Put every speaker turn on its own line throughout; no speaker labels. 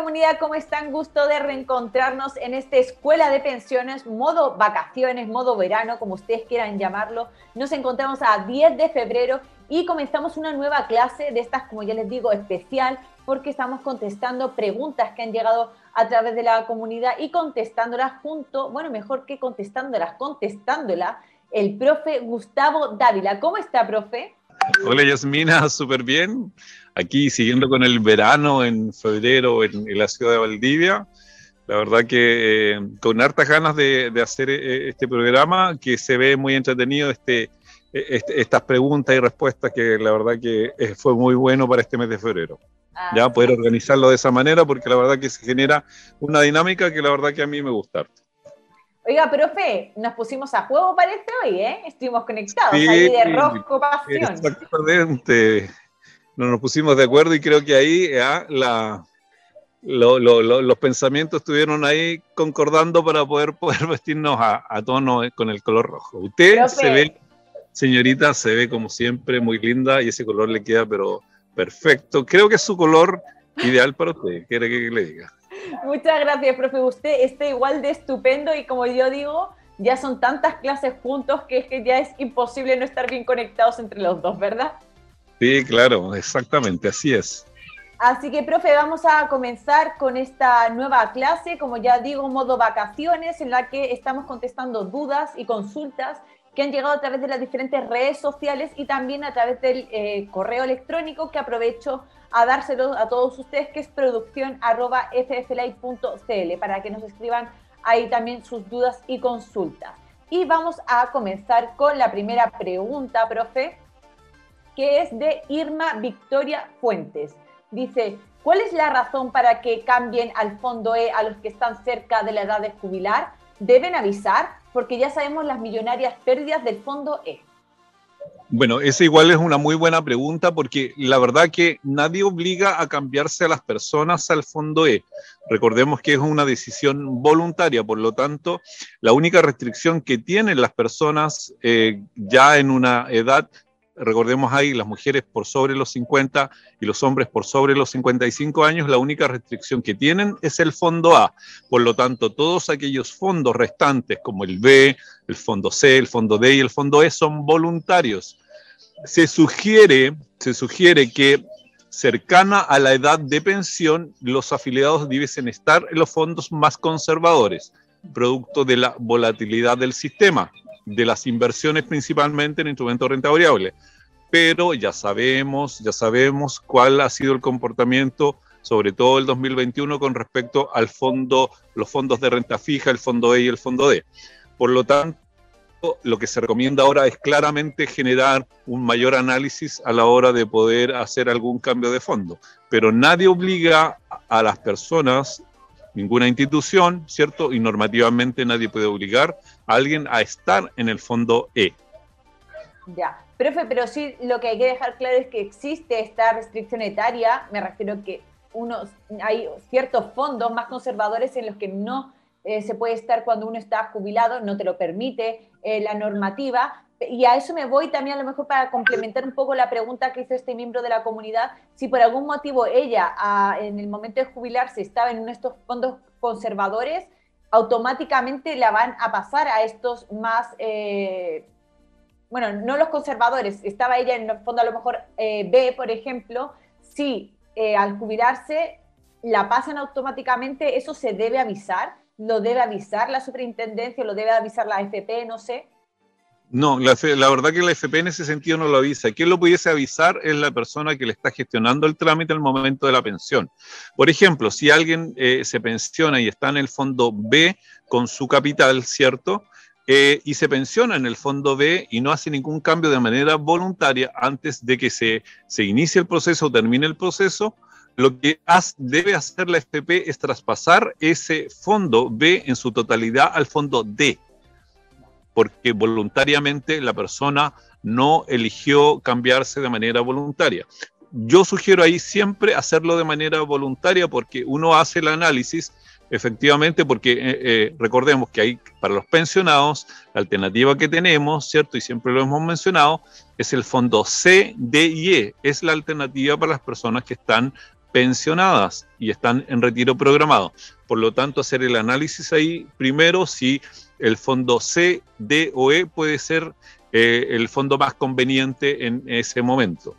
comunidad, ¿cómo están? Gusto de reencontrarnos en esta escuela de pensiones, modo vacaciones, modo verano, como ustedes quieran llamarlo. Nos encontramos a 10 de febrero y comenzamos una nueva clase de estas, como ya les digo, especial, porque estamos contestando preguntas que han llegado a través de la comunidad y contestándolas junto, bueno, mejor que contestándolas, contestándolas, el profe Gustavo Dávila. ¿Cómo está, profe?
Hola Yasmina, súper bien. Aquí siguiendo con el verano en febrero en, la ciudad de Valdivia. La verdad que eh, con hartas ganas de, hacer eh, este programa que se ve muy entretenido, este, e, este, estas preguntas y respuestas que la verdad que eh, fue muy bueno para este mes de febrero. Ah, ya poder organizarlo de esa manera porque la verdad que se genera una dinámica que la verdad que a mí me gusta.
Oiga, profe, nos pusimos a juego parece hoy, ¿eh? Estuvimos conectados ahí de rosco pasión.
Exactamente. Nos pusimos de acuerdo y creo que ahí ya, la, los pensamientos estuvieron ahí concordando para poder, poder vestirnos a, tono con el color rojo. Usted se ve, señorita, se ve como siempre muy linda y ese color le queda pero perfecto. Creo que es su color ideal para usted. ¿Quiere que le diga?
Muchas gracias, profe. Usted está igual de estupendo y como yo digo, ya son tantas clases juntos que es que ya es imposible no estar bien conectados entre los dos, ¿verdad?
Sí, claro, exactamente, así es.
Así que, profe, vamos a comenzar con esta nueva clase, como ya digo, modo vacaciones, en la que estamos contestando dudas y consultas que han llegado a través de las diferentes redes sociales y también a través del eh, correo electrónico que aprovecho a dárselo a todos ustedes, que es producción para que nos escriban ahí también sus dudas y consultas. Y vamos a comenzar con la primera pregunta, profe, que es de Irma Victoria Fuentes. Dice, ¿cuál es la razón para que cambien al fondo E a los que están cerca de la edad de jubilar? ¿Deben avisar? Porque ya sabemos las millonarias pérdidas del fondo E.
Bueno, esa igual es una muy buena pregunta porque la verdad que nadie obliga a cambiarse a las personas al fondo E. Recordemos que es una decisión voluntaria, por lo tanto, la única restricción que tienen las personas eh, ya en una edad recordemos ahí, las mujeres por sobre los 50 y los hombres por sobre los 55 años, la única restricción que tienen es el fondo A. Por lo tanto, todos aquellos fondos restantes, como el B, el fondo C, el fondo D y el fondo E, son voluntarios. Se sugiere, se sugiere que cercana a la edad de pensión, los afiliados debiesen estar en los fondos más conservadores, producto de la volatilidad del sistema de las inversiones principalmente en instrumentos de renta variable. Pero ya sabemos, ya sabemos cuál ha sido el comportamiento, sobre todo el 2021, con respecto al fondo, los fondos de renta fija, el fondo E y el fondo D. Por lo tanto, lo que se recomienda ahora es claramente generar un mayor análisis a la hora de poder hacer algún cambio de fondo. Pero nadie obliga a las personas ninguna institución, ¿cierto? Y normativamente nadie puede obligar alguien a estar en el fondo E.
Ya, profe, pero sí lo que hay que dejar claro es que existe esta restricción etaria, me refiero que unos, hay ciertos fondos más conservadores en los que no eh, se puede estar cuando uno está jubilado, no te lo permite eh, la normativa, y a eso me voy también a lo mejor para complementar un poco la pregunta que hizo este miembro de la comunidad, si por algún motivo ella en el momento de jubilarse estaba en uno de estos fondos conservadores, automáticamente la van a pasar a estos más, eh, bueno, no los conservadores, estaba ella en el fondo a lo mejor eh, B, por ejemplo, si eh, al jubilarse la pasan automáticamente, eso se debe avisar, lo debe avisar la superintendencia, lo debe avisar la FP, no sé.
No, la, verdad que la FP en ese sentido no lo avisa. Quien lo pudiese avisar es la persona que le está gestionando el trámite al momento de la pensión. Por ejemplo, si alguien eh, se pensiona y está en el fondo B con su capital, ¿cierto? Eh, y se pensiona en el fondo B y no hace ningún cambio de manera voluntaria antes de que se, se inicie el proceso o termine el proceso, lo que debe hacer la FP es traspasar ese fondo B en su totalidad al fondo D porque voluntariamente la persona no eligió cambiarse de manera voluntaria. Yo sugiero ahí siempre hacerlo de manera voluntaria porque uno hace el análisis efectivamente porque eh, eh, recordemos que hay para los pensionados la alternativa que tenemos, ¿cierto? Y siempre lo hemos mencionado, es el fondo C, D y E. Es la alternativa para las personas que están pensionadas y están en retiro programado. Por lo tanto, hacer el análisis ahí primero si el fondo C, D o E puede ser eh, el fondo más conveniente en ese momento.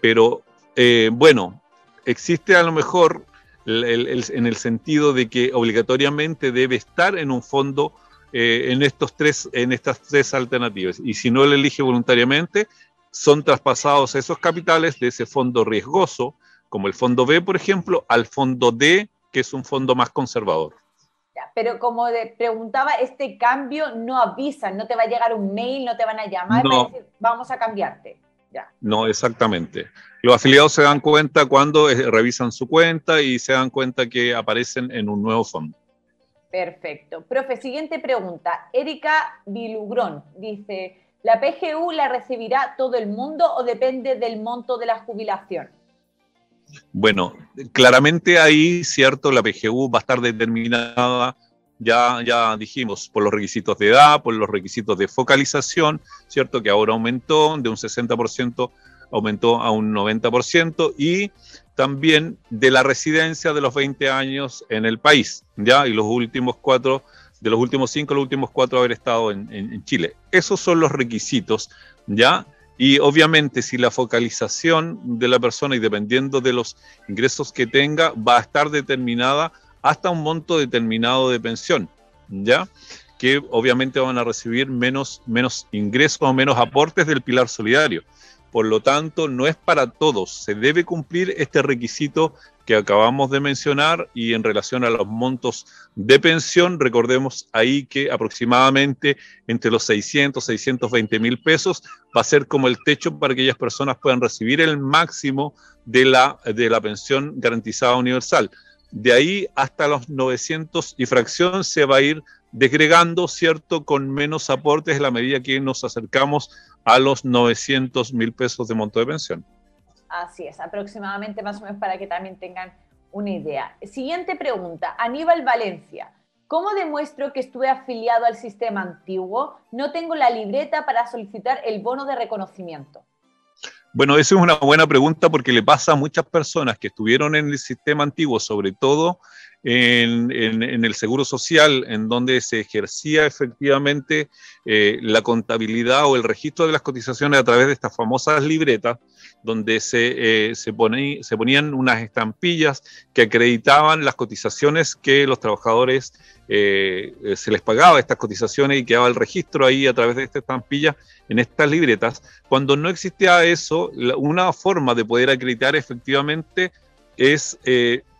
Pero eh, bueno, existe a lo mejor en el sentido de que obligatoriamente debe estar en un fondo eh, en, estos tres, en estas tres alternativas. Y si no lo elige voluntariamente, son traspasados esos capitales de ese fondo riesgoso, como el fondo B, por ejemplo, al fondo D, que es un fondo más conservador.
Pero como preguntaba, este cambio no avisa, no te va a llegar un mail, no te van a llamar no. decir, vamos a cambiarte. Ya.
No, exactamente. Los afiliados se dan cuenta cuando eh, revisan su cuenta y se dan cuenta que aparecen en un nuevo fondo.
Perfecto. Profe, siguiente pregunta. Erika Vilugrón dice, ¿la PGU la recibirá todo el mundo o depende del monto de la jubilación?
Bueno, claramente ahí, cierto, la PGU va a estar determinada, ya, ya dijimos, por los requisitos de edad, por los requisitos de focalización, cierto, que ahora aumentó de un 60%, aumentó a un 90%, y también de la residencia de los 20 años en el país, ¿ya? Y los últimos cuatro, de los últimos cinco, los últimos cuatro haber estado en, en, Chile. Esos son los requisitos, ¿ya? Y obviamente si la focalización de la persona y dependiendo de los ingresos que tenga, va a estar determinada hasta un monto determinado de pensión, ¿ya? Que obviamente van a recibir menos, menos ingresos o menos aportes del pilar solidario. Por lo tanto, no es para todos. Se debe cumplir este requisito que acabamos de mencionar y en relación a los montos de pensión, recordemos ahí que aproximadamente entre los 600 y 620 mil pesos va a ser como el techo para que aquellas personas puedan recibir el máximo de la, de la pensión garantizada universal. De ahí hasta los 900 y fracción se va a ir desgregando, ¿cierto?, con menos aportes a la medida que nos acercamos a los 900 mil pesos de monto de pensión.
Así es, aproximadamente más o menos para que también tengan una idea. Siguiente pregunta, Aníbal Valencia. ¿Cómo demuestro que estuve afiliado al sistema antiguo? No tengo la libreta para solicitar el bono de reconocimiento.
Bueno, esa es una buena pregunta porque le pasa a muchas personas que estuvieron en el sistema antiguo, sobre todo en, el Seguro Social, en donde se ejercía efectivamente eh, la contabilidad o el registro de las cotizaciones a través de estas famosas libretas, donde se, eh, se, se ponían unas estampillas que acreditaban las cotizaciones que los trabajadores eh, se les pagaba estas cotizaciones y quedaba el registro ahí a través de esta estampilla en estas libretas. Cuando no existía eso, una forma de poder acreditar efectivamente es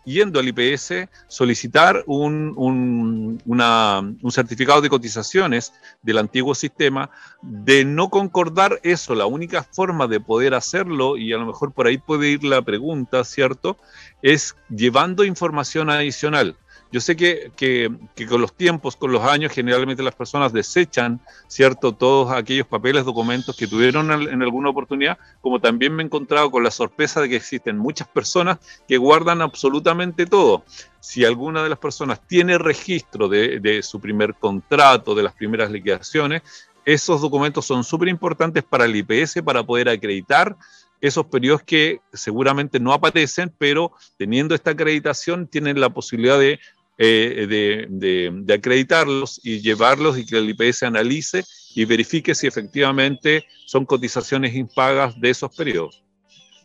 yendo al IPS, solicitar un, un, certificado de cotizaciones del antiguo sistema, de no concordar eso, la única forma de poder hacerlo, y a lo mejor por ahí puede ir la pregunta, ¿cierto? Es llevando información adicional. Yo sé que, con los tiempos, con los años, generalmente las personas desechan, ¿cierto?, todos aquellos papeles, documentos que tuvieron en alguna oportunidad, como también me he encontrado con la sorpresa de que existen muchas personas que guardan absolutamente todo. Si alguna de las personas tiene registro de, de su primer contrato, de las primeras liquidaciones, esos documentos son súper importantes para el IPS para poder acreditar esos periodos que seguramente no aparecen, pero teniendo esta acreditación tienen la posibilidad de eh, de, acreditarlos y llevarlos y que el IPS analice y verifique si efectivamente son cotizaciones impagas de esos periodos.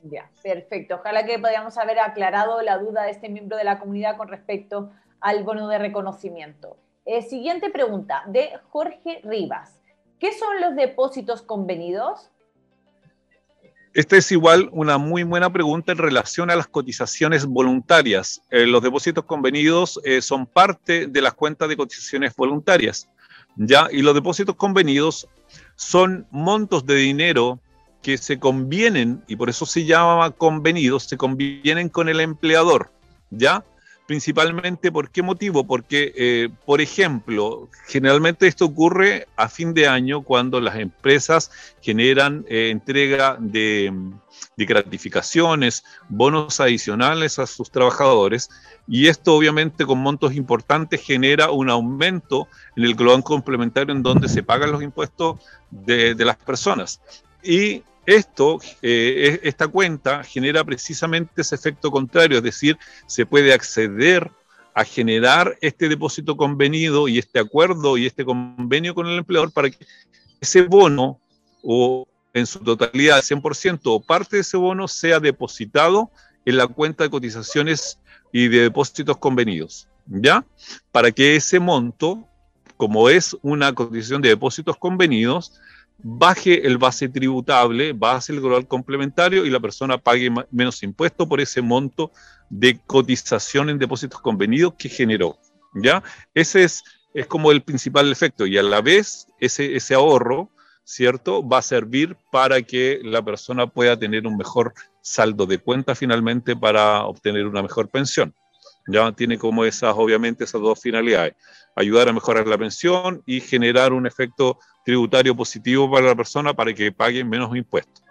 Ya, perfecto. Ojalá que podamos haber aclarado la duda de este miembro de la comunidad con respecto al bono de reconocimiento. Eh, siguiente pregunta de Jorge Rivas. ¿Qué son los depósitos convenidos?
Esta es igual una muy buena pregunta en relación a las cotizaciones voluntarias. Eh, los depósitos convenidos eh, son parte de las cuentas de cotizaciones voluntarias, ¿ya? Y los depósitos convenidos son montos de dinero que se convienen, y por eso se llama convenidos, se convienen con el empleador, ¿ya? Principalmente, ¿por qué motivo? Porque, eh, por ejemplo, generalmente esto ocurre a fin de año cuando las empresas generan eh, entrega de, gratificaciones, bonos adicionales a sus trabajadores, y esto obviamente con montos importantes genera un aumento en el global complementario en donde se pagan los impuestos de, de las personas. Y esto, eh, esta cuenta genera precisamente ese efecto contrario, es decir, se puede acceder a generar este depósito convenido y este acuerdo y este convenio con el empleador para que ese bono o en su totalidad, 100% o parte de ese bono sea depositado en la cuenta de cotizaciones y de depósitos convenidos, ¿ya? Para que ese monto, como es una cotización de depósitos convenidos, baje el base tributable, base el global complementario y la persona pague menos impuesto por ese monto de cotización en depósitos convenidos que generó. ¿ya? Ese es, es como el principal efecto y a la vez ese, ese ahorro, ¿cierto? Va a servir para que la persona pueda tener un mejor saldo de cuenta finalmente para obtener una mejor pensión. Ya tiene como esas, obviamente, esas dos finalidades. Ayudar a mejorar la pensión y generar un efecto tributario positivo para la persona para que paguen menos impuestos.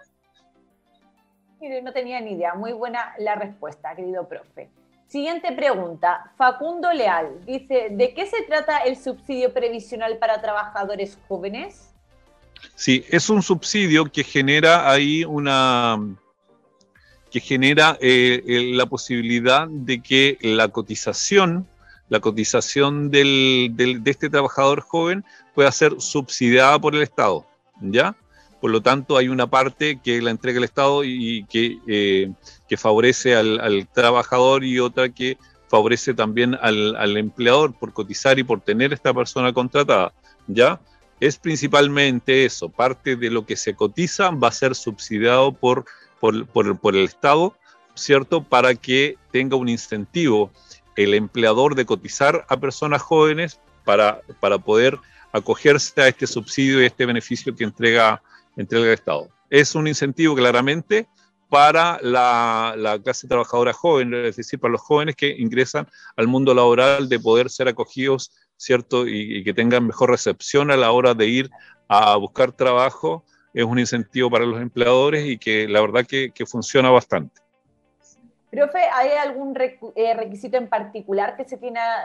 Mire, no tenía ni idea. Muy buena la respuesta, querido profe. Siguiente pregunta. Facundo Leal dice, ¿de qué se trata el subsidio previsional para trabajadores jóvenes?
Sí, es un subsidio que genera ahí una, que genera eh, la posibilidad de que la cotización, la cotización de este trabajador joven pueda ser subsidiada por el Estado, ¿ya? Por lo tanto, hay una parte que la entrega el Estado y que, eh, que favorece al, trabajador y otra que favorece también al, al, empleador por cotizar y por tener esta persona contratada, ¿ya? Es principalmente eso, parte de lo que se cotiza va a ser subsidiado por por, el Estado, ¿cierto? Para que tenga un incentivo el empleador de cotizar a personas jóvenes para, para poder acogerse a este subsidio y este beneficio que entrega, entrega el Estado. Es un incentivo claramente para la, clase trabajadora joven, es decir, para los jóvenes que ingresan al mundo laboral de poder ser acogidos, ¿cierto? Y, y que tengan mejor recepción a la hora de ir a buscar trabajo es un incentivo para los empleadores y que la verdad que, funciona bastante.
Profe, ¿hay algún eh, requisito en particular que se,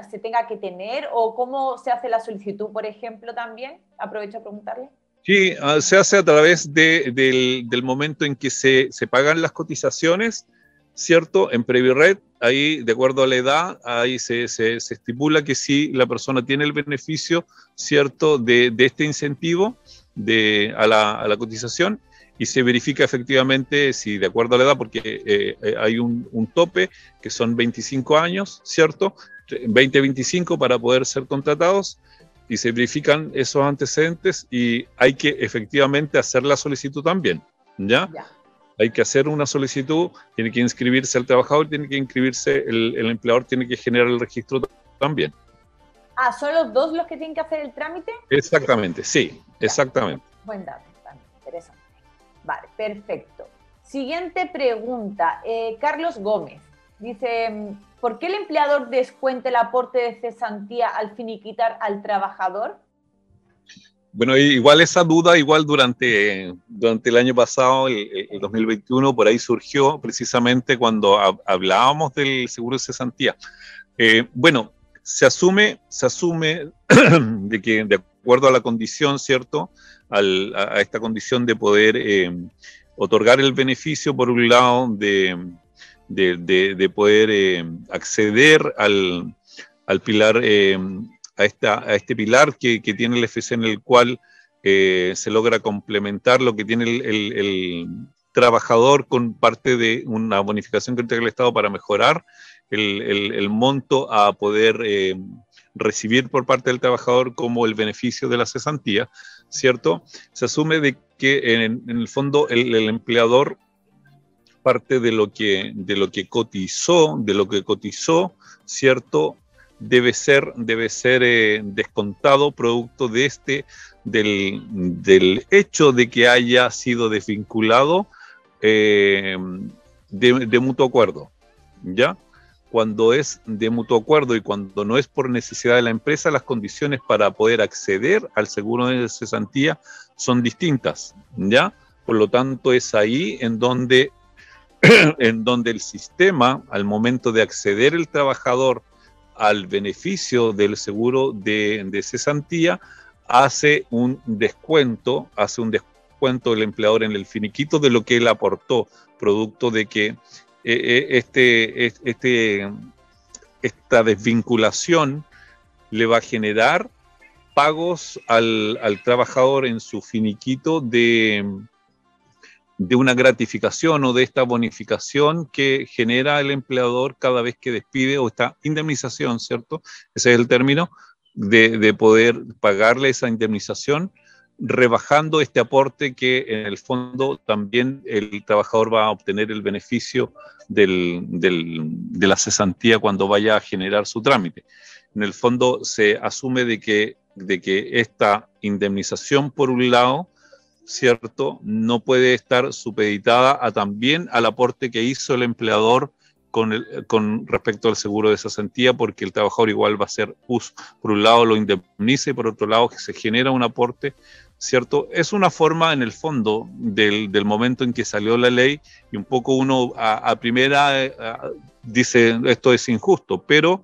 se tenga que tener o cómo se hace la solicitud, por ejemplo, también? Aprovecho a preguntarle.
Sí, ah, se hace a través del, momento en que se, pagan las cotizaciones, ¿cierto? En Previred, ahí, de acuerdo a la edad, ahí se, estipula que si la persona tiene el beneficio, ¿cierto?, de, de este incentivo, de, a, la, cotización y se verifica efectivamente si de acuerdo a la edad, porque eh, eh, hay un, tope que son 25 años, ¿cierto? 20-25 para poder ser contratados y se verifican esos antecedentes y hay que efectivamente hacer la solicitud también, ¿ya? Hay que hacer una solicitud, tiene que inscribirse el trabajador, tiene que inscribirse el, el empleador, tiene que generar el registro también.
Ah, ¿son los dos los que tienen que hacer el trámite?
Exactamente, sí, exactamente.
Buen dato, interesante. Vale, perfecto. Siguiente pregunta. Eh, Carlos Gómez dice, ¿por qué el empleador descuenta el aporte de cesantía al finiquitar al trabajador?
Bueno, igual esa duda, igual durante, durante el año pasado, el, 2021, por ahí surgió precisamente cuando hablábamos del seguro de cesantía. Eh, bueno, se asume, se asume de que de acuerdo a la condición, ¿cierto? a, esta condición de poder eh, otorgar el beneficio, por un lado, de, de, poder eh, acceder al, al pilar, eh, a, esta, a este pilar que, que, tiene el FC en el cual se logra complementar lo que tiene el, el, trabajador con parte de una bonificación que entrega el Estado para mejorar el, monto a poder eh, recibir por parte del trabajador como el beneficio de la cesantía, ¿cierto? Se asume de que en, el fondo el, empleador parte de lo que de lo que cotizó, de lo que cotizó, ¿cierto? Debe ser, debe ser eh, descontado producto de este, del, del, hecho de que haya sido desvinculado eh, de mutuo acuerdo, ¿ya? Cuando es de mutuo acuerdo y cuando no es por necesidad de la empresa, las condiciones para poder acceder al seguro de cesantía son distintas, ¿ya? Por lo tanto, es ahí en donde, en donde el sistema, al momento de acceder el trabajador al beneficio del seguro de, cesantía, hace un descuento, hace un descuento del empleador en el finiquito de lo que él aportó, producto de que este, este, esta desvinculación le va a generar pagos al, trabajador en su finiquito de, de una gratificación o de esta bonificación que genera el empleador cada vez que despide o esta indemnización, ¿cierto? Ese es el término, de poder pagarle esa indemnización rebajando este aporte que en el fondo también el trabajador va a obtener el beneficio del, de la cesantía cuando vaya a generar su trámite. En el fondo se asume de que, de que esta indemnización, por un lado, ¿cierto? No puede estar supeditada a también al aporte que hizo el empleador con, el, con, respecto al seguro de cesantía, porque el trabajador igual va a ser. Por un lado lo indemniza y por otro lado que se genera un aporte ¿cierto? Es una forma, en el fondo, del, momento en que salió la ley, y un poco uno a, primera dice esto es injusto, pero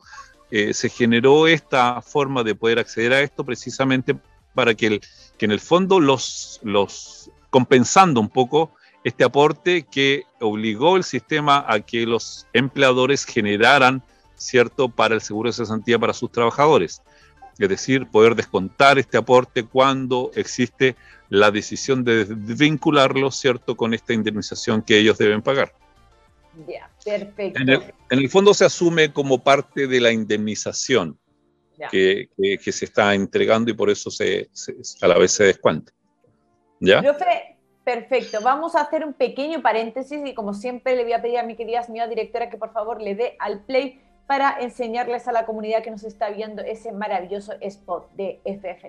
eh, se generó esta forma de poder acceder a esto precisamente para que, el, que en el fondo los, los compensando un poco este aporte que obligó el sistema a que los empleadores generaran, ¿cierto?, para el seguro de cesantía para sus trabajadores es decir, poder descontar este aporte cuando existe la decisión de vincularlo, ¿cierto?, con esta indemnización que ellos deben pagar.
Ya, perfecto.
En el, fondo se asume como parte de la indemnización que, se está entregando y por eso se, a la vez se descuenta.
¿Ya? Profe, perfecto. Vamos a hacer un pequeño paréntesis y como siempre le voy a pedir a mi querida señora directora que por favor le dé al play para enseñarles a la comunidad que nos está viendo ese maravilloso spot de FF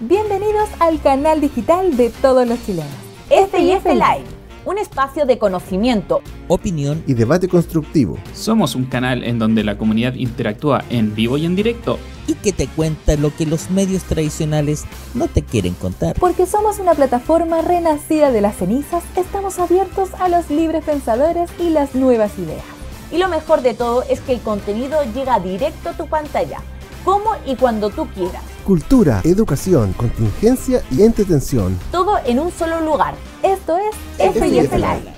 Bienvenidos al canal digital de todos los chilenos. FF Live, un espacio de conocimiento,
opinión y debate constructivo.
Somos un canal en donde la comunidad interactúa en vivo y en directo
y que te cuenta lo que los medios tradicionales no te quieren contar.
Porque somos una plataforma renacida de las cenizas, estamos abiertos a los libres pensadores y las nuevas ideas. Y lo mejor de todo es que el contenido llega directo a tu pantalla, como y cuando tú quieras.
Cultura, educación, contingencia y entretención.
Todo en un solo lugar. Esto es FIF Live.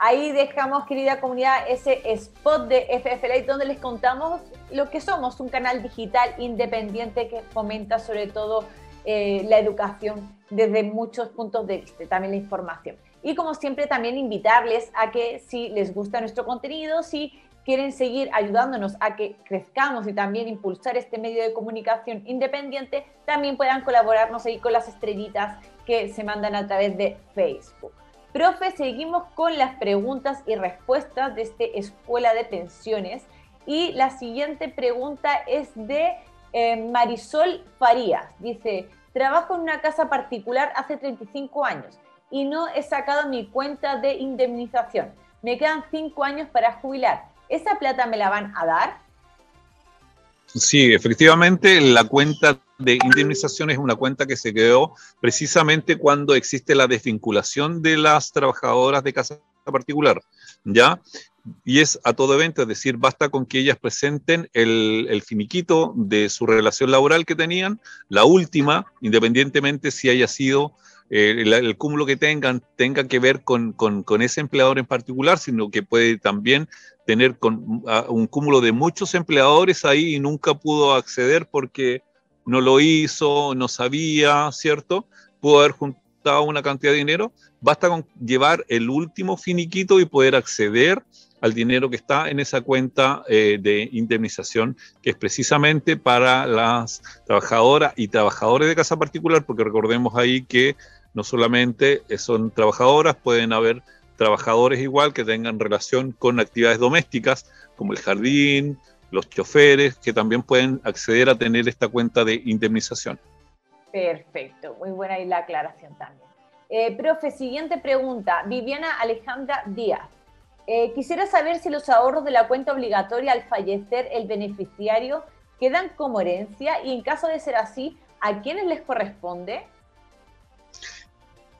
Ahí dejamos, querida comunidad, ese spot de FF Live donde les contamos lo que somos, un canal digital independiente que fomenta sobre todo eh, la educación desde muchos puntos de vista, también la información. Y como siempre, también invitarles a que si les gusta nuestro contenido, si quieren seguir ayudándonos a que crezcamos y también impulsar este medio de comunicación independiente, también puedan colaborarnos ahí con las estrellitas que se mandan a través de Facebook. Profe, seguimos con las preguntas y respuestas de este Escuela de Pensiones. Y la siguiente pregunta es de eh, Marisol Farías. Dice, trabajo en una casa particular hace 35 años y no he sacado mi cuenta de indemnización. Me quedan cinco años para jubilar. ¿Esa plata me la van a dar?
Sí, efectivamente, la cuenta de indemnización es una cuenta que se creó precisamente cuando existe la desvinculación de las trabajadoras de casa particular, ¿ya? Y es a todo evento, es decir, basta con que ellas presenten el, el finiquito de su relación laboral que tenían, la última, independientemente si haya sido eh, el, cúmulo que tengan tenga que ver con, ese empleador en particular, sino que puede también tener un cúmulo de muchos empleadores ahí y nunca pudo acceder porque no lo hizo, no sabía, ¿cierto? Pudo haber juntado una cantidad de dinero. Basta con llevar el último finiquito y poder acceder al dinero que está en esa cuenta eh, de indemnización, que es precisamente para las trabajadoras y trabajadores de casa particular, porque recordemos ahí que no solamente son trabajadoras, pueden haber trabajadores igual que tengan relación con actividades domésticas, como el jardín, los choferes, que también pueden acceder a tener esta cuenta de indemnización.
Perfecto, muy buena ahí la aclaración también. Eh, profe, siguiente pregunta. Viviana Alejandra Díaz. Eh, quisiera saber si los ahorros de la cuenta obligatoria al fallecer el beneficiario quedan como herencia y en caso de ser así, ¿a quiénes les corresponde?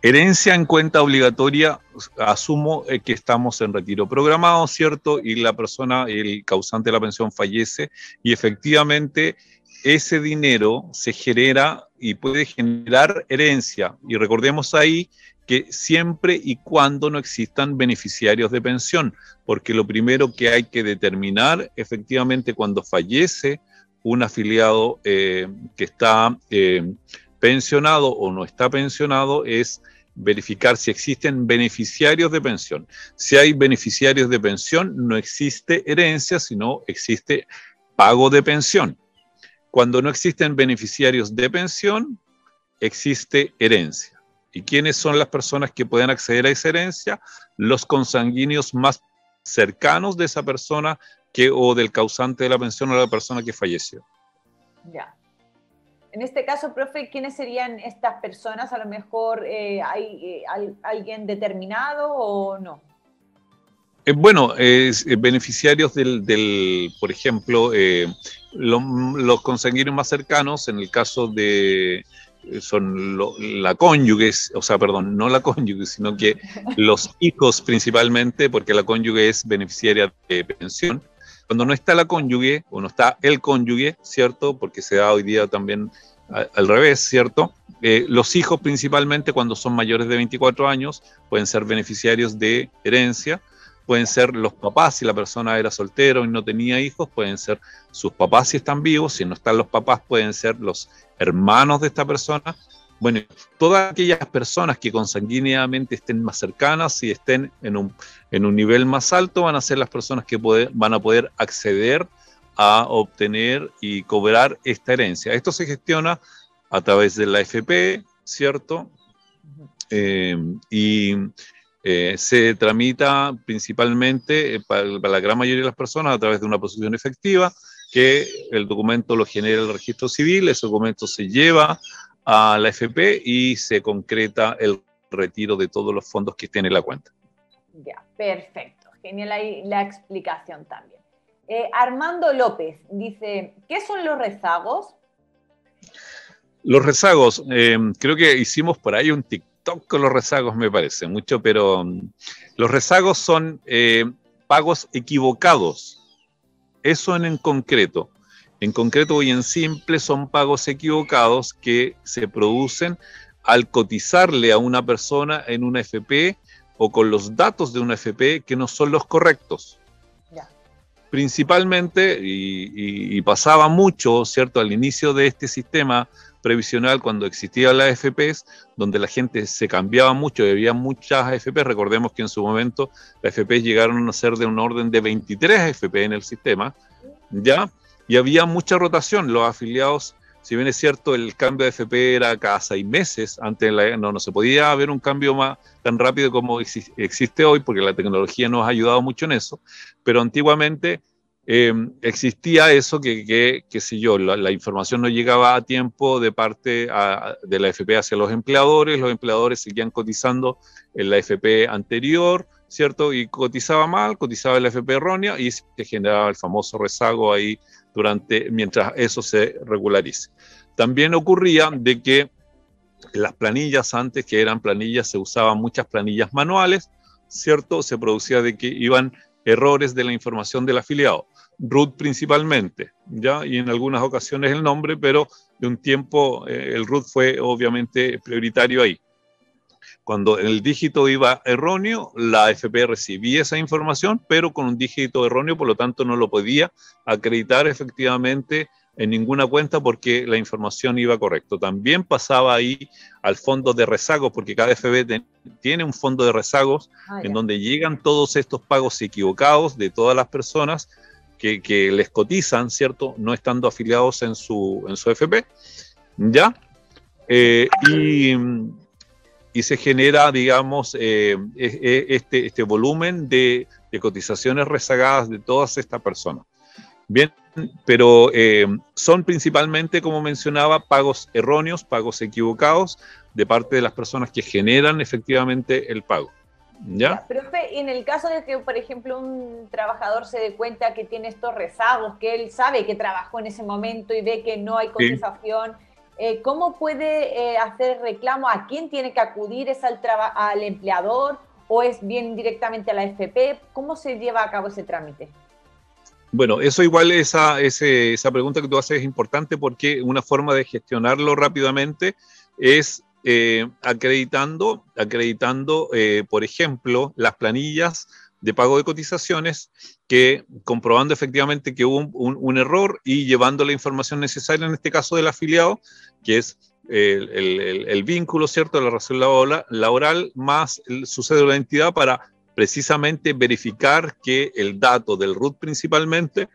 Herencia en cuenta obligatoria, asumo eh, que estamos en retiro programado, ¿cierto? Y la persona, el causante de la pensión fallece y efectivamente ese dinero se genera y puede generar herencia. Y recordemos ahí que siempre y cuando no existan beneficiarios de pensión, porque lo primero que hay que determinar efectivamente cuando fallece un afiliado eh, que está eh, pensionado o no está pensionado es verificar si existen beneficiarios de pensión. Si hay beneficiarios de pensión, no existe herencia, sino existe pago de pensión. Cuando no existen beneficiarios de pensión, existe herencia. ¿Y quiénes son las personas que pueden acceder a esa herencia? Los consanguíneos más cercanos de esa persona que, o del causante de la pensión o de la persona que falleció.
Ya. En este caso, profe, ¿quiénes serían estas personas? A lo mejor eh, hay eh, alguien determinado o no.
Eh, bueno, beneficiarios del, por ejemplo, los consanguíneos más cercanos, en el caso de, son la cónyuge, o sea, perdón, no la cónyuge, sino que los hijos principalmente, porque la cónyuge es beneficiaria de pensión, cuando no está la cónyuge o no está el cónyuge, ¿cierto? Porque se da hoy día también al revés, ¿cierto? Eh, los hijos principalmente cuando son mayores de 24 años pueden ser beneficiarios de herencia, pueden ser los papás si la persona era soltero y no tenía hijos, pueden ser sus papás si están vivos, si no están los papás pueden ser los hermanos de esta persona, bueno, todas aquellas personas que consanguíneamente estén más cercanas y estén en un, en un nivel más alto van a ser las personas que van a poder acceder a obtener y cobrar esta herencia. Esto se gestiona a través de la FP, ¿cierto? Eh, y eh, se tramita principalmente eh, para, la gran mayoría de las personas a través de una posición efectiva, que el documento lo genera el registro civil, ese documento se lleva a la FP y se concreta el retiro de todos los fondos que tiene la cuenta.
Ya, perfecto. Genial ahí la explicación también. Eh, Armando López dice, ¿qué son los rezagos?
Los rezagos, eh, creo que hicimos por ahí un TikTok con los rezagos, me parece mucho, pero mm, los rezagos son eh, pagos equivocados. Eso en, en concreto. En concreto y en simple son pagos equivocados que se producen al cotizarle a una persona en una FP o con los datos de una FP que no son los correctos. Principalmente, y, pasaba mucho, ¿cierto? Al inicio de este sistema previsional, cuando existía la FPs, donde la gente se cambiaba mucho y había muchas FP, recordemos que en su momento las FPs llegaron a ser de un orden de 23 FP en el sistema, ¿ya? Y había mucha rotación. Los afiliados, si bien es cierto, el cambio de FP era cada seis meses, antes no, no se podía haber un cambio más tan rápido como existe hoy, porque la tecnología nos ha ayudado mucho en eso, pero antiguamente eh, existía eso que, que, sé yo, la, información no llegaba a tiempo de parte de la FP hacia los empleadores, los empleadores seguían cotizando en la FP anterior, ¿cierto? Y cotizaba mal, cotizaba la FP errónea y se generaba el famoso rezago ahí durante, mientras eso se regularice. También ocurría de que las planillas antes, que eran planillas, se usaban muchas planillas manuales, ¿cierto? Se producía de que iban errores de la información del afiliado. root principalmente, ¿ya? Y en algunas ocasiones el nombre, pero de un tiempo eh, el root fue obviamente prioritario ahí. Cuando el dígito iba erróneo, la FP recibía esa información, pero con un dígito erróneo, por lo tanto no lo podía acreditar efectivamente en ninguna cuenta porque la información iba correcto. También pasaba ahí al fondo de rezagos, porque cada FB tiene un fondo de rezagos ah, en donde llegan todos estos pagos equivocados de todas las personas que, les cotizan, ¿cierto? No estando afiliados en su, en su FP, ¿ya? Eh, y y se genera, digamos, eh, e, e, este, este volumen de, cotizaciones rezagadas de todas estas personas. Bien, pero eh, son principalmente, como mencionaba, pagos erróneos, pagos equivocados de parte de las personas que generan efectivamente el pago. ¿Ya?
Profe, en el caso de que, por ejemplo, un trabajador se dé cuenta que tiene estos rezagos, que él sabe que trabajó en ese momento y ve que no hay cotización, eh, ¿cómo puede eh, hacer reclamo? ¿A quién tiene que acudir? ¿Es al, al empleador o es bien directamente a la FP? ¿Cómo se lleva a cabo ese trámite?
Bueno, eso igual, esa, esa pregunta que tú haces es importante porque una forma de gestionarlo rápidamente es eh, acreditando, acreditando por ejemplo, las planillas de pago de cotizaciones que comprobando efectivamente que hubo un, error y llevando la información necesaria, en este caso del afiliado, que es el, vínculo, ¿cierto?, de la relación laboral, más el, su cédula de identidad para precisamente verificar que el dato del RUT principalmente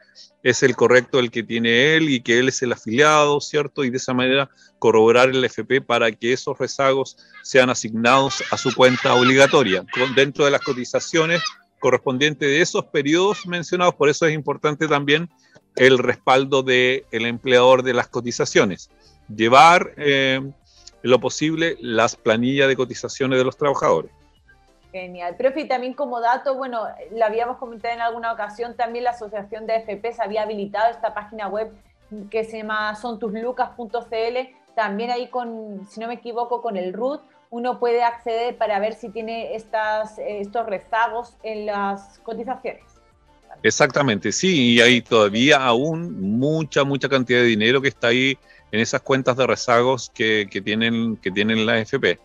es el correcto el que tiene él y que él es el afiliado, ¿cierto? Y de esa manera corroborar el FP para que esos rezagos sean asignados a su cuenta obligatoria. Dentro de las cotizaciones correspondiente de esos periodos mencionados. Por eso es importante también el respaldo del empleador de las cotizaciones. Llevar eh, lo posible las planillas de cotizaciones de los trabajadores.
Genial. Profe, también como dato, bueno, lo habíamos comentado en alguna ocasión, también la Asociación de FPs había habilitado esta página web que se llama sontuslucas.cl, también ahí con, si no me equivoco, con el RUT, uno puede acceder para ver si tiene estas, estos rezagos en las cotizaciones.
Exactamente, sí, y hay todavía aún mucha, mucha cantidad de dinero que está ahí en esas cuentas de rezagos que, que tienen, que tienen la FP.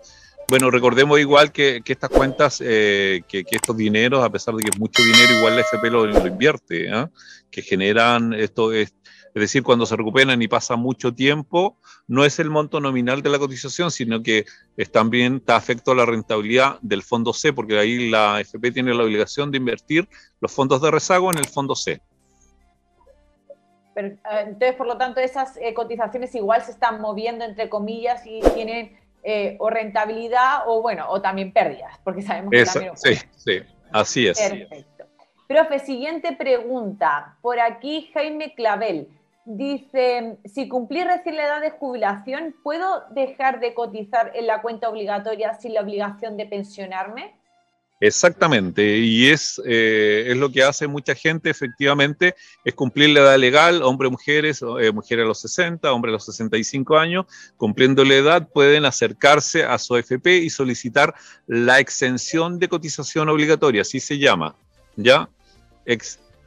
Bueno, recordemos igual que, que estas cuentas, eh, que, que, estos dineros, a pesar de que es mucho dinero, igual la FP lo, invierte, ¿ah? que generan esto, es, es decir, cuando se recuperan y pasa mucho tiempo, no es el monto nominal de la cotización, sino que es también está afecto a la rentabilidad del fondo C, porque ahí la FP tiene la obligación de invertir los fondos de rezago en el fondo C.
Pero, ah, entonces, por lo tanto, esas eh, cotizaciones igual se están moviendo, entre comillas, y tienen eh, o rentabilidad o, bueno, o también pérdidas, porque sabemos que también...
Sí, sí, así es.
Perfecto. Profe, siguiente pregunta. Por aquí, Jaime Clavel. Dice, si cumplí recién la edad de jubilación, ¿puedo dejar de cotizar en la cuenta obligatoria sin la obligación de pensionarme?
Exactamente, y es, eh, es lo que hace mucha gente, efectivamente, es cumplir la edad legal, hombres, mujeres, eh, mujeres a los 60, hombres a los 65 años, cumpliendo la edad, pueden acercarse a su AFP y solicitar la exención de cotización obligatoria, así se llama, ¿ya?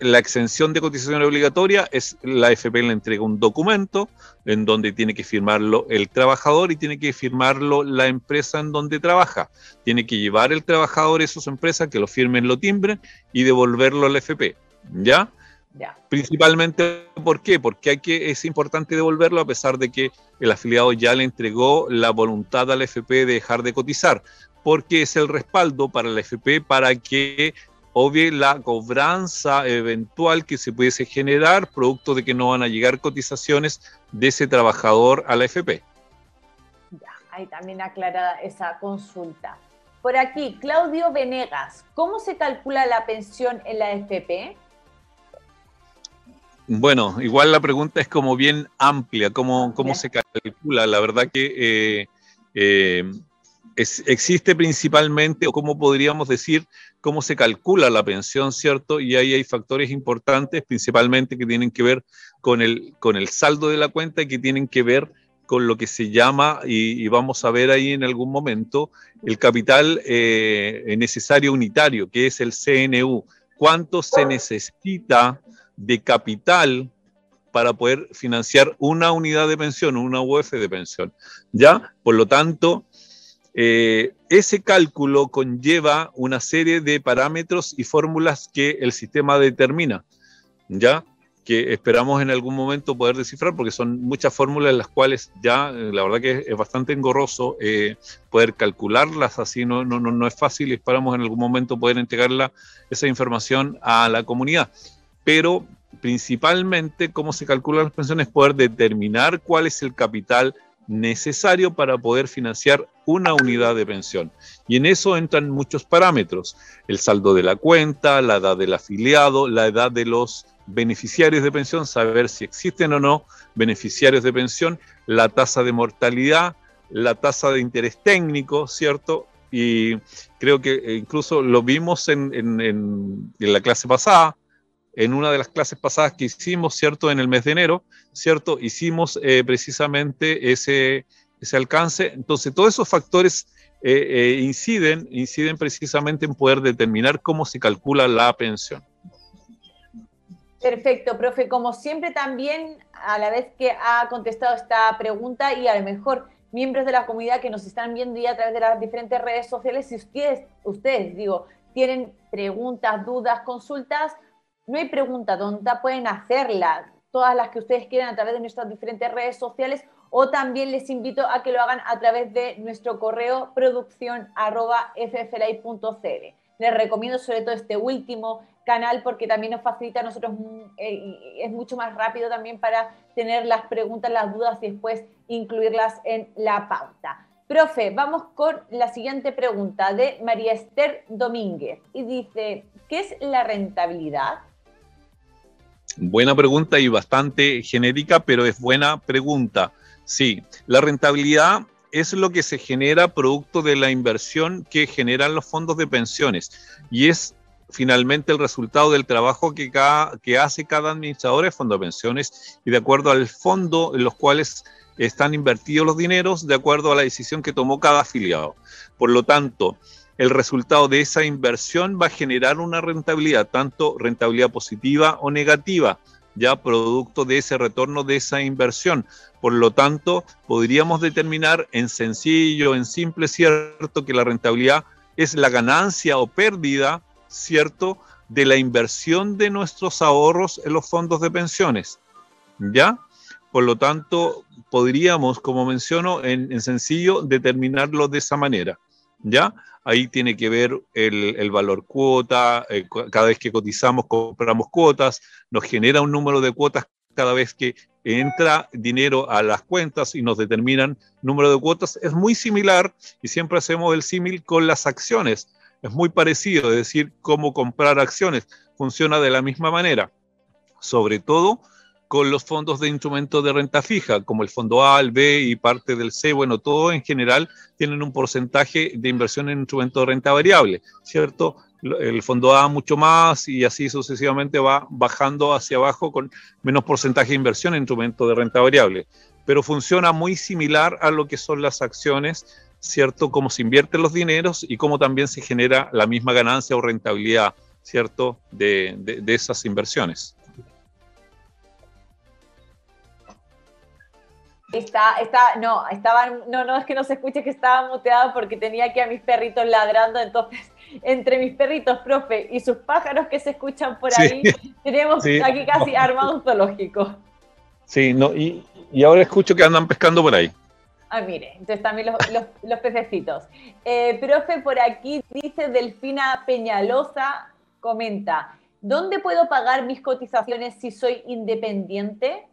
La exención de cotización obligatoria es la AFP le entrega un documento en donde tiene que firmarlo el trabajador y tiene que firmarlo la empresa en donde trabaja. Tiene que llevar el trabajador a esas empresas que lo firmen, lo timbren y devolverlo al AFP. ¿Ya? Ya. Principalmente, ¿por qué? Porque hay que, es importante devolverlo a pesar de que el afiliado ya le entregó la voluntad al FP de dejar de cotizar, porque es el respaldo para el FP para que obvie la cobranza eventual que se pudiese generar producto de que no van a llegar cotizaciones de ese trabajador a la FP.
Ya, ahí también aclarada esa consulta. Por aquí, Claudio Venegas, ¿cómo se calcula la pensión en la FP?
Bueno, igual la pregunta es como bien amplia, ¿cómo, cómo se calcula? La verdad que eh, eh, existe principalmente, o cómo podríamos decir, cómo se calcula la pensión, ¿cierto? Y ahí hay factores importantes, principalmente que tienen que ver con el, con el saldo de la cuenta y que tienen que ver con lo que se llama, y, vamos a ver ahí en algún momento, el capital eh, necesario unitario, que es el CNU. ¿Cuánto se necesita de capital para poder financiar una unidad de pensión, una UF de pensión? ¿Ya? Por lo tanto, eh, ese cálculo conlleva una serie de parámetros y fórmulas que el sistema determina, ¿ya? Que esperamos en algún momento poder descifrar, porque son muchas fórmulas en las cuales ya, eh, la verdad que es, bastante engorroso eh, poder calcularlas, así no, no, no, es fácil y esperamos en algún momento poder entregarla, esa información a la comunidad. Pero principalmente, cómo se calculan las pensiones, poder determinar cuál es el capital necesario para poder financiar una unidad de pensión. Y en eso entran muchos parámetros, el saldo de la cuenta, la edad del afiliado, la edad de los beneficiarios de pensión, saber si existen o no beneficiarios de pensión, la tasa de mortalidad, la tasa de interés técnico, ¿cierto? Y creo que incluso lo vimos en, la clase pasada, en una de las clases pasadas que hicimos, ¿cierto? En el mes de enero, ¿cierto? Hicimos eh, precisamente ese, ese alcance. Entonces, todos esos factores eh, eh, inciden, inciden precisamente en poder determinar cómo se calcula la pensión.
Perfecto, profe. Como siempre también, a la vez que ha contestado esta pregunta y a lo mejor miembros de la comunidad que nos están viendo ya a través de las diferentes redes sociales, si ustedes, ustedes digo, tienen preguntas, dudas, consultas, no hay pregunta tonta, pueden hacerlas, todas las que ustedes quieran a través de nuestras diferentes redes sociales o también les invito a que lo hagan a través de nuestro correo producción.fflay.cl. Les recomiendo sobre todo este último canal porque también nos facilita a nosotros, mm, eh, es mucho más rápido también para tener las preguntas, las dudas y después incluirlas en la pauta. Profe, vamos con la siguiente pregunta de María Esther Domínguez y dice, ¿qué es la rentabilidad?
Buena pregunta y bastante genérica, pero es buena pregunta. Sí, la rentabilidad es lo que se genera producto de la inversión que generan los fondos de pensiones y es finalmente el resultado del trabajo que, que hace cada administrador de fondo de pensiones y de acuerdo al fondo en los cuales están invertidos los dineros, de acuerdo a la decisión que tomó cada afiliado. Por lo tanto, el resultado de esa inversión va a generar una rentabilidad, tanto rentabilidad positiva o negativa, ya producto de ese retorno de esa inversión. Por lo tanto, podríamos determinar en sencillo, en simple, cierto, que la rentabilidad es la ganancia o pérdida, cierto, de la inversión de nuestros ahorros en los fondos de pensiones. ¿Ya? Por lo tanto, podríamos, como menciono, en, en sencillo, determinarlo de esa manera. ¿Ya? Ahí tiene que ver el, valor cuota, eh, cada vez que cotizamos compramos cuotas, nos genera un número de cuotas cada vez que entra dinero a las cuentas y nos determinan número de cuotas, es muy similar y siempre hacemos el símil con las acciones. Es muy parecido, es decir, cómo comprar acciones funciona de la misma manera. Sobre todo con los fondos de instrumentos de renta fija, como el fondo A, el B y parte del C, bueno, todo en general tienen un porcentaje de inversión en instrumentos de renta variable, ¿cierto? El fondo A mucho más y así sucesivamente va bajando hacia abajo con menos porcentaje de inversión en instrumentos de renta variable. Pero funciona muy similar a lo que son las acciones, ¿cierto? Cómo se invierten los dineros y cómo también se genera la misma ganancia o rentabilidad, ¿cierto? de, de esas inversiones.
Está, está, no, estaban, no, no, es que no se escuche que estaba muteado porque tenía aquí a mis perritos ladrando, entonces, entre mis perritos, profe, y sus pájaros que se escuchan por ahí, tenemos aquí casi armado un zoológico.
Sí, no, y, ahora escucho que andan pescando por ahí.
Ah, mire, entonces también los, los, pececitos. Eh, profe, por aquí dice Delfina Peñalosa, comenta, ¿dónde puedo pagar mis cotizaciones si soy independiente?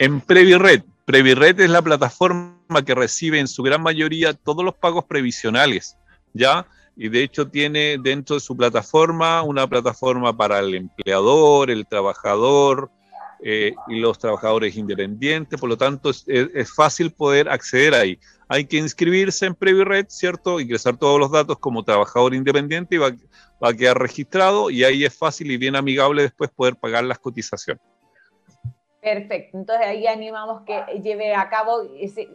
En Previred, Previred es la plataforma que recibe en su gran mayoría todos los pagos previsionales, ¿ya? Y de hecho tiene dentro de su plataforma una plataforma para el empleador, el trabajador eh, y los trabajadores independientes, por lo tanto es, fácil poder acceder ahí. Hay que inscribirse en Previred, ¿cierto? Ingresar todos los datos como trabajador independiente y va a quedar registrado y ahí es fácil y bien amigable después poder pagar las cotizaciones.
Perfecto, entonces ahí animamos que lleve a cabo,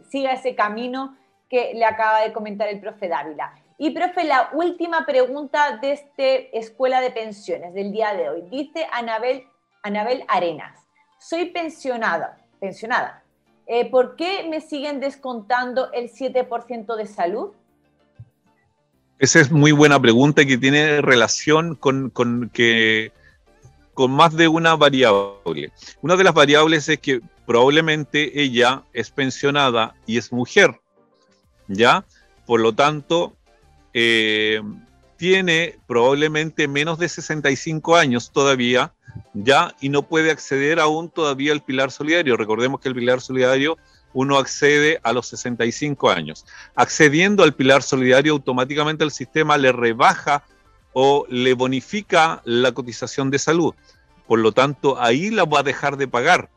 siga ese camino que le acaba de comentar el profe Dávila. Y profe, la última pregunta de este Escuela de Pensiones del día de hoy. Dice Anabel, Anabel Arenas, soy pensionada, pensionada. Eh, ¿Por qué me siguen descontando el 7% de salud?
Esa es muy buena pregunta que tiene relación con, con que con más de una variable. Una de las variables es que probablemente ella es pensionada y es mujer, ¿ya? Por lo tanto, eh, tiene probablemente menos de 65 años todavía, ¿ya? Y no puede acceder aún todavía al pilar solidario. Recordemos que el pilar solidario uno accede a los 65 años. Accediendo al pilar solidario, automáticamente el sistema le rebaja o le bonifica la cotización de salud. Por lo tanto, ahí la va a dejar de pagar.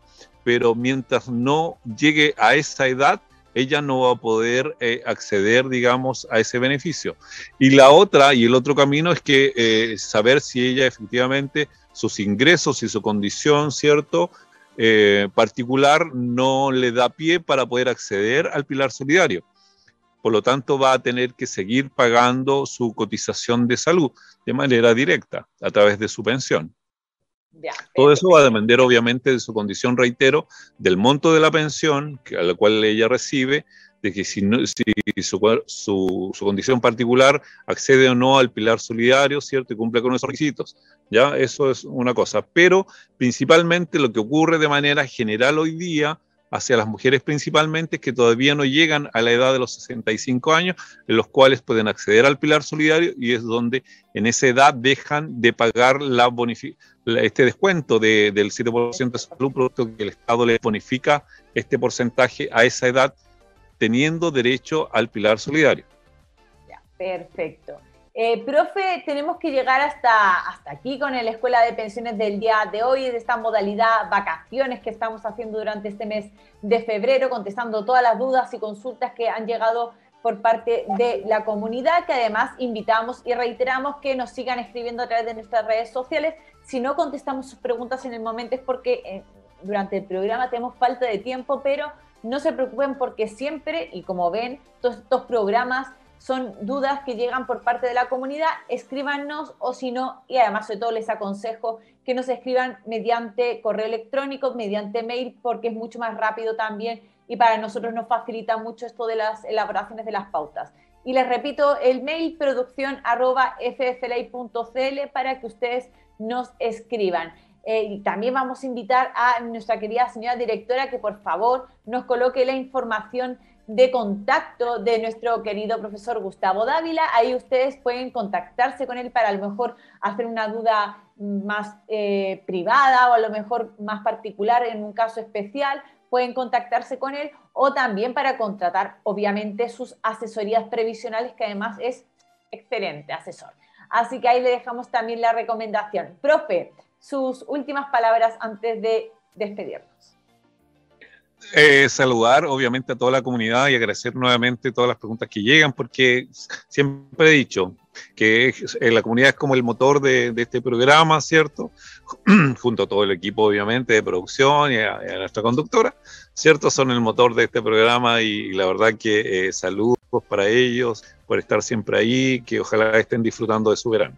Pero mientras no llegue a esa edad, ella no va a poder eh, acceder, digamos, a ese beneficio. Y la otra, y el otro camino es que eh, saber si ella efectivamente sus ingresos y su condición, ¿cierto? Eh, particular no le da pie para poder acceder al pilar solidario. Por lo tanto, va a tener que seguir pagando su cotización de salud de manera directa a través de su pensión. Todo eso va a depender obviamente de su condición, reitero, del monto de la pensión a la cual ella recibe, de que si, su, su, condición particular accede o no al pilar solidario, ¿cierto? Y cumple con esos requisitos. Ya, eso es una cosa. Pero principalmente lo que ocurre de manera general hoy día hacia las mujeres principalmente que todavía no llegan a la edad de los 65 años, en los cuales pueden acceder al pilar solidario y es donde en esa edad dejan de pagar la este descuento del 7% de salud, producto que el Estado les bonifica este porcentaje a esa edad, teniendo derecho al pilar solidario.
Perfecto. Eh, profe, tenemos que llegar hasta, hasta aquí con la Escuela de Pensiones del día de hoy, de esta modalidad vacaciones que estamos haciendo durante este mes de febrero, contestando todas las dudas y consultas que han llegado por parte de la comunidad, que además invitamos y reiteramos que nos sigan escribiendo a través de nuestras redes sociales. Si no contestamos sus preguntas en el momento es porque eh, durante el programa tenemos falta de tiempo, pero no se preocupen porque siempre, y como ven, todos estos programas son dudas que llegan por parte de la comunidad, escríbanos o si no, y además sobre todo les aconsejo que nos escriban mediante correo electrónico, mediante mail, porque es mucho más rápido también y para nosotros nos facilita mucho esto de las elaboraciones de las pautas. Y les repito, el mail producción arroba para que ustedes nos escriban. Eh, y también vamos a invitar a nuestra querida señora directora que por favor nos coloque la información de contacto de nuestro querido profesor Gustavo Dávila. Ahí ustedes pueden contactarse con él para a lo mejor hacer una duda más eh, privada o a lo mejor más particular en un caso especial. Pueden contactarse con él o también para contratar, obviamente, sus asesorías previsionales, que además es excelente asesor. Así que ahí le dejamos también la recomendación. Profe, sus últimas palabras antes de despedirnos.
Eh, saludar obviamente a toda la comunidad y agradecer nuevamente todas las preguntas que llegan, porque siempre he dicho que eh, la comunidad es como el motor de, este programa, ¿cierto? Junto a todo el equipo, obviamente, de producción y a, nuestra conductora, ¿cierto? Son el motor de este programa y, la verdad que eh, saludos para ellos por estar siempre ahí, que ojalá estén disfrutando de su verano.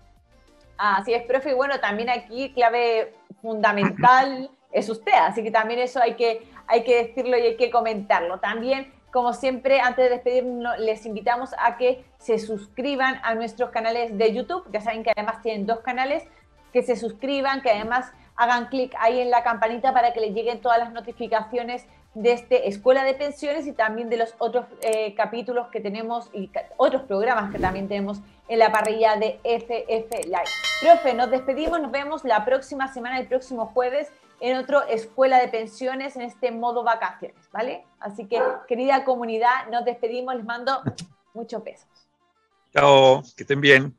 Así es, profe, y bueno, también aquí clave fundamental es usted, así que también eso hay que, hay que decirlo y hay que comentarlo. También, como siempre, antes de despedirnos, les invitamos a que se suscriban a nuestros canales de YouTube, ya saben que además tienen dos canales, que se suscriban, que además hagan clic ahí en la campanita para que les lleguen todas las notificaciones de este Escuela de Pensiones y también de los otros eh, capítulos que tenemos y otros programas que también tenemos en la parrilla de FF Live. Profe, nos despedimos, nos vemos la próxima semana, el próximo jueves, en otro Escuela de Pensiones en este modo vacaciones, ¿vale? Así que, querida comunidad, nos despedimos, les mando muchos besos.
Chao, que estén bien.